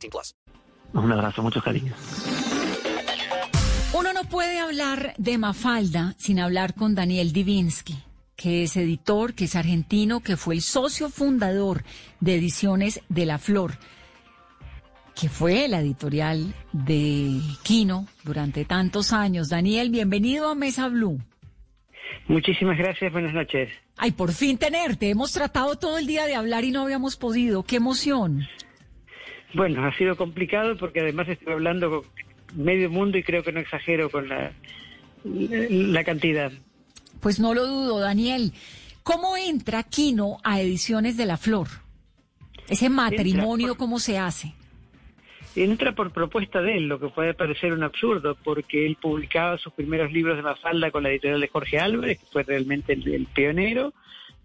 18 plus. Un abrazo, muchos cariños. Uno no puede hablar de Mafalda sin hablar con Daniel Divinsky, que es editor, que es argentino, que fue el socio fundador de Ediciones de la Flor, que fue la editorial de Kino durante tantos años. Daniel, bienvenido a Mesa Blue. Muchísimas gracias, buenas noches. Ay, por fin tenerte. Hemos tratado todo el día de hablar y no habíamos podido. ¡Qué emoción! Bueno, ha sido complicado porque además estoy hablando con medio mundo y creo que no exagero con la, la cantidad. Pues no lo dudo, Daniel. ¿Cómo entra Kino a Ediciones de la Flor? Ese matrimonio, por- ¿cómo se hace? Entra por propuesta de él, lo que puede parecer un absurdo, porque él publicaba sus primeros libros de Mafalda con la editorial de Jorge Álvarez, que fue realmente el, el pionero.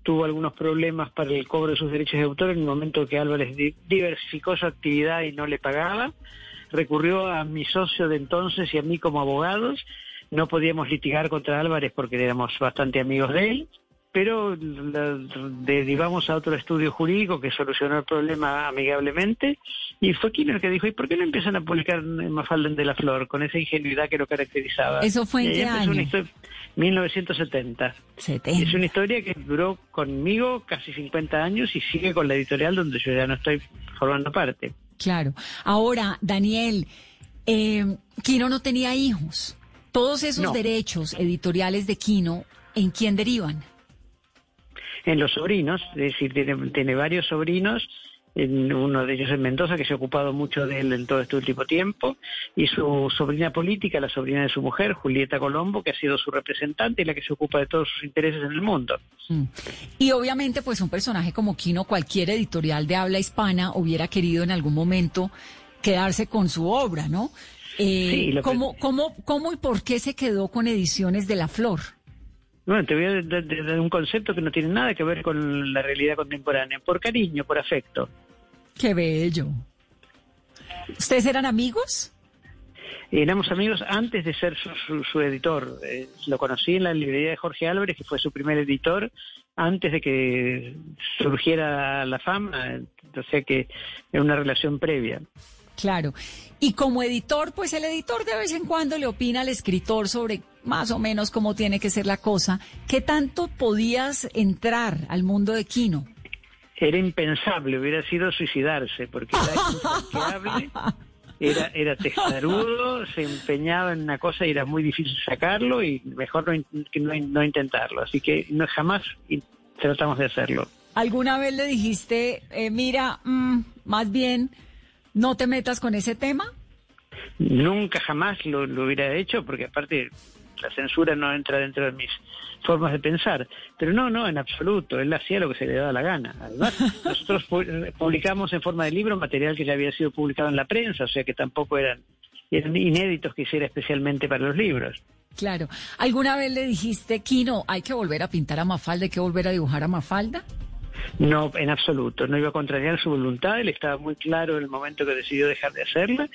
Tuvo algunos problemas para el cobro de sus derechos de autor en el momento que Álvarez di- diversificó su actividad y no le pagaba. Recurrió a mi socio de entonces y a mí como abogados. No podíamos litigar contra Álvarez porque éramos bastante amigos de él pero la derivamos a otro estudio jurídico que solucionó el problema amigablemente y fue Kino el que dijo, ¿y por qué no empiezan a publicar Mafalda de la Flor con esa ingenuidad que lo caracterizaba? ¿Eso fue en qué año? una historia- 1970. Es una historia que duró conmigo casi 50 años y sigue con la editorial donde yo ya no estoy formando parte. Claro. Ahora, Daniel, eh, Kino no tenía hijos. Todos esos No. derechos editoriales de Kino, ¿en quién derivan? En los sobrinos, es decir, tiene, tiene varios sobrinos, en uno de ellos en Mendoza, que se ha ocupado mucho de él en todo este último tiempo, y su sobrina política, la sobrina de su mujer, Julieta Colombo, que ha sido su representante y la que se ocupa de todos sus intereses en el mundo. Mm. Y obviamente, pues un personaje como Kino, cualquier editorial de habla hispana hubiera querido en algún momento quedarse con su obra, ¿no? Eh, Sí, lo que- ¿cómo, cómo, ¿Cómo y por qué se quedó con Ediciones de la Flor? Bueno, te voy a dar un concepto que no tiene nada que ver con la realidad contemporánea, por cariño, por afecto. Qué bello. ¿Ustedes eran amigos? Éramos amigos antes de ser su, su- su editor. Eh, lo conocí en la librería de Jorge Álvarez, que fue su primer editor, antes de que surgiera la fama. O sea que era una relación previa. Claro. Y como editor, pues el editor de vez en cuando le opina al escritor sobre más o menos cómo tiene que ser la cosa. ¿Qué tanto podías entrar al mundo de Kino? Era impensable, hubiera sido suicidarse, porque era era, era testarudo, se empeñaba en una cosa y era muy difícil sacarlo y mejor no, no, no intentarlo. Así que no jamás tratamos de hacerlo. ¿Alguna vez le dijiste, eh, mira, mm, más bien, no te metas con ese tema? Nunca jamás lo, lo hubiera hecho, porque aparte la censura no entra dentro de mis formas de pensar. Pero no, no, en absoluto. Él hacía lo que se le daba la gana. Además, nosotros pu- publicamos en forma de libro material que ya había sido publicado en la prensa, o sea que tampoco eran, eran inéditos que hiciera especialmente para los libros. Claro. ¿Alguna vez le dijiste, Kino, hay que volver a pintar a Mafalda, hay que volver a dibujar a Mafalda? No, en absoluto. No iba a contrariar su voluntad. Él estaba muy claro en el momento que decidió dejar de hacerla.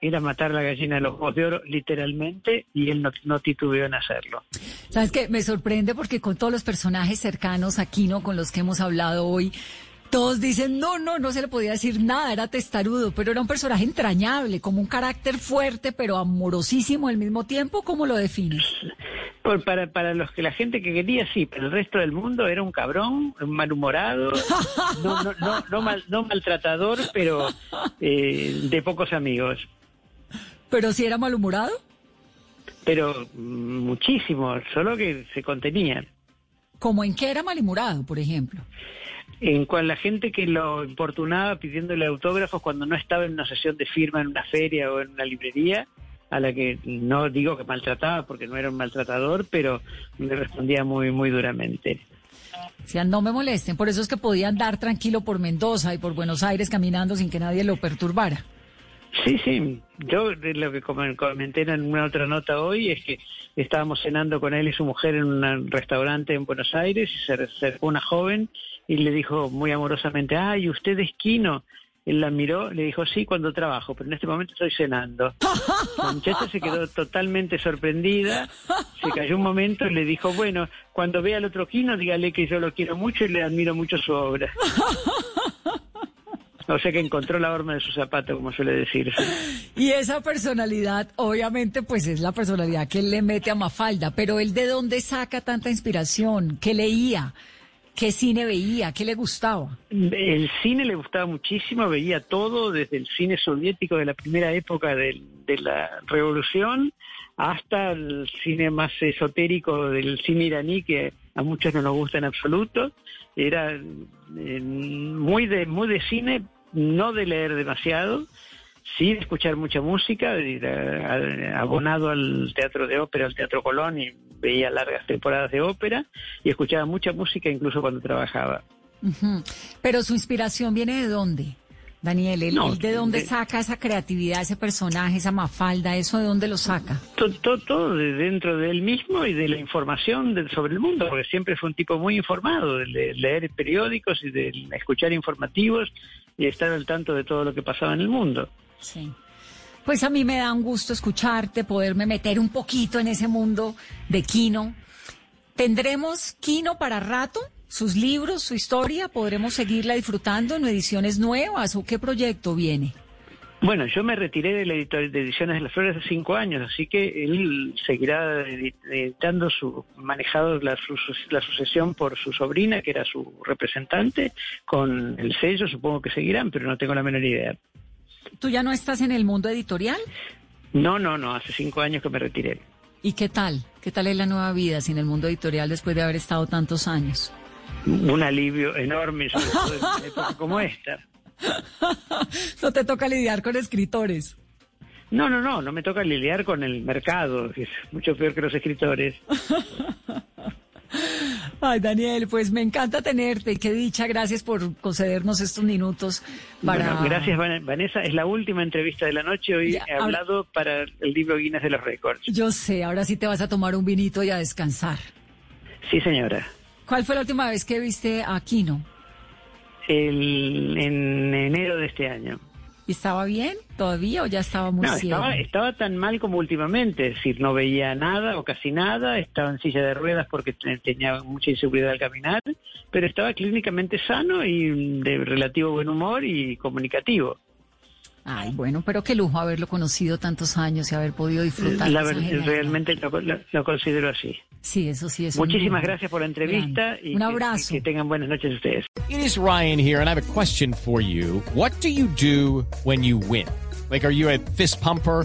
Era matar la gallina de los ojos de oro, literalmente, y él no, no titubeó en hacerlo. Sabes que me sorprende porque con todos los personajes cercanos a Kino con los que hemos hablado hoy, todos dicen, no, no, no se le podía decir nada, era testarudo, pero era un personaje entrañable, como un carácter fuerte, pero amorosísimo al mismo tiempo. ¿Cómo lo defines? Por- para, para los que la gente que quería, sí, pero el resto del mundo era un cabrón, un malhumorado, no, no, no, no, mal- no maltratador, pero eh, de pocos amigos. ¿Pero si era malhumorado? Pero mm, muchísimo, solo que se contenía. ¿Como en qué era malhumorado, por ejemplo? En cual la gente que lo importunaba pidiéndole autógrafos cuando no estaba en una sesión de firma en una feria o en una librería, a la que no digo que maltrataba porque no era un maltratador, pero le respondía muy, muy duramente. Decían, no me molesten. Por eso es que podía andar tranquilo por Mendoza y por Buenos Aires caminando sin que nadie lo perturbara. Sí, sí. Yo lo que com- comenté en una otra nota hoy es que estábamos cenando con él y su mujer en un restaurante en Buenos Aires y se acercó una joven y le dijo muy amorosamente, ay, ¿usted es Quino? Él la miró, le dijo, sí, cuando trabajo, pero en este momento estoy cenando. La muchacha se quedó totalmente sorprendida, se cayó un momento y le dijo, bueno, cuando vea al otro Quino, dígale que yo lo quiero mucho y le admiro mucho su obra. O sea que encontró la horma de su zapato, como suele decirse. Y esa personalidad, obviamente, pues es la personalidad que él le mete a Mafalda, pero él de dónde saca tanta inspiración, qué leía, qué cine veía, qué le gustaba. El cine le gustaba muchísimo, veía todo, desde el cine soviético de la primera época de, la revolución hasta el cine más esotérico del cine iraní, que a muchos no nos gusta en absoluto. Era eh, muy de, muy de cine, no de leer demasiado, sí de escuchar mucha música, de ir a- a- abonado al teatro de ópera, al Teatro Colón, y veía largas temporadas de ópera, y escuchaba mucha música incluso cuando trabajaba. Pero su inspiración viene de dónde, Daniel, ¿Él, No, de dónde de- saca esa creatividad, ese personaje, esa Mafalda, eso de dónde lo saca? todo, todo, todo de dentro de él mismo y de la información de- sobre el mundo, porque siempre fue un tipo muy informado, de le- leer periódicos y de escuchar informativos y estar al tanto de todo lo que pasaba en el mundo. Sí. Pues a mí me da un gusto escucharte, poderme meter un poquito en ese mundo de Kino. ¿Tendremos Kino para rato? ¿Sus libros, su historia? ¿Podremos seguirla disfrutando en ediciones nuevas o qué proyecto viene? Bueno, yo me retiré de la editor- de Ediciones de las Flores hace cinco años, así que él seguirá edi- editando su, manejado la, su- la sucesión por su sobrina, que era su representante, con el sello, supongo que seguirán, pero no tengo la menor idea. ¿Tú ya no estás en el mundo editorial? No, no, no, hace cinco años que me retiré. ¿Y qué tal? ¿Qué tal es la nueva vida sin el mundo editorial después de haber estado tantos años? Un alivio enorme, sobre todo en una época como esta. no te toca lidiar con escritores. No, no, no, no me toca lidiar con el mercado, que es mucho peor que los escritores. Ay, Daniel, pues me encanta tenerte. Qué dicha, gracias por concedernos estos minutos para... Bueno, gracias, Van- Vanessa. Es la última entrevista de la noche. Hoy Ya, he ahora- hablado para el libro Guinness de los Récords. Yo sé, ahora sí te vas a tomar un vinito y a descansar. Sí, señora. ¿Cuál fue la última vez que viste a Kino? El, en enero de este año. ¿Y ¿Estaba bien todavía o ya estaba muy No, ciego? estaba, estaba tan mal como últimamente, es decir, no veía nada o casi nada, estaba en silla de ruedas porque te- tenía mucha inseguridad al caminar, pero estaba clínicamente sano y de relativo buen humor y comunicativo. Ay, bueno, pero qué lujo haberlo conocido tantos años y haber podido disfrutar. La de esa realmente lo, lo- lo considero así. Sí, eso sí es. Muchísimas gracias por la entrevista y Un que- que tengan buenas noches ustedes. It is Ryan here, and I have a question for you. What do you do when you win? Like, are you a fist pumper?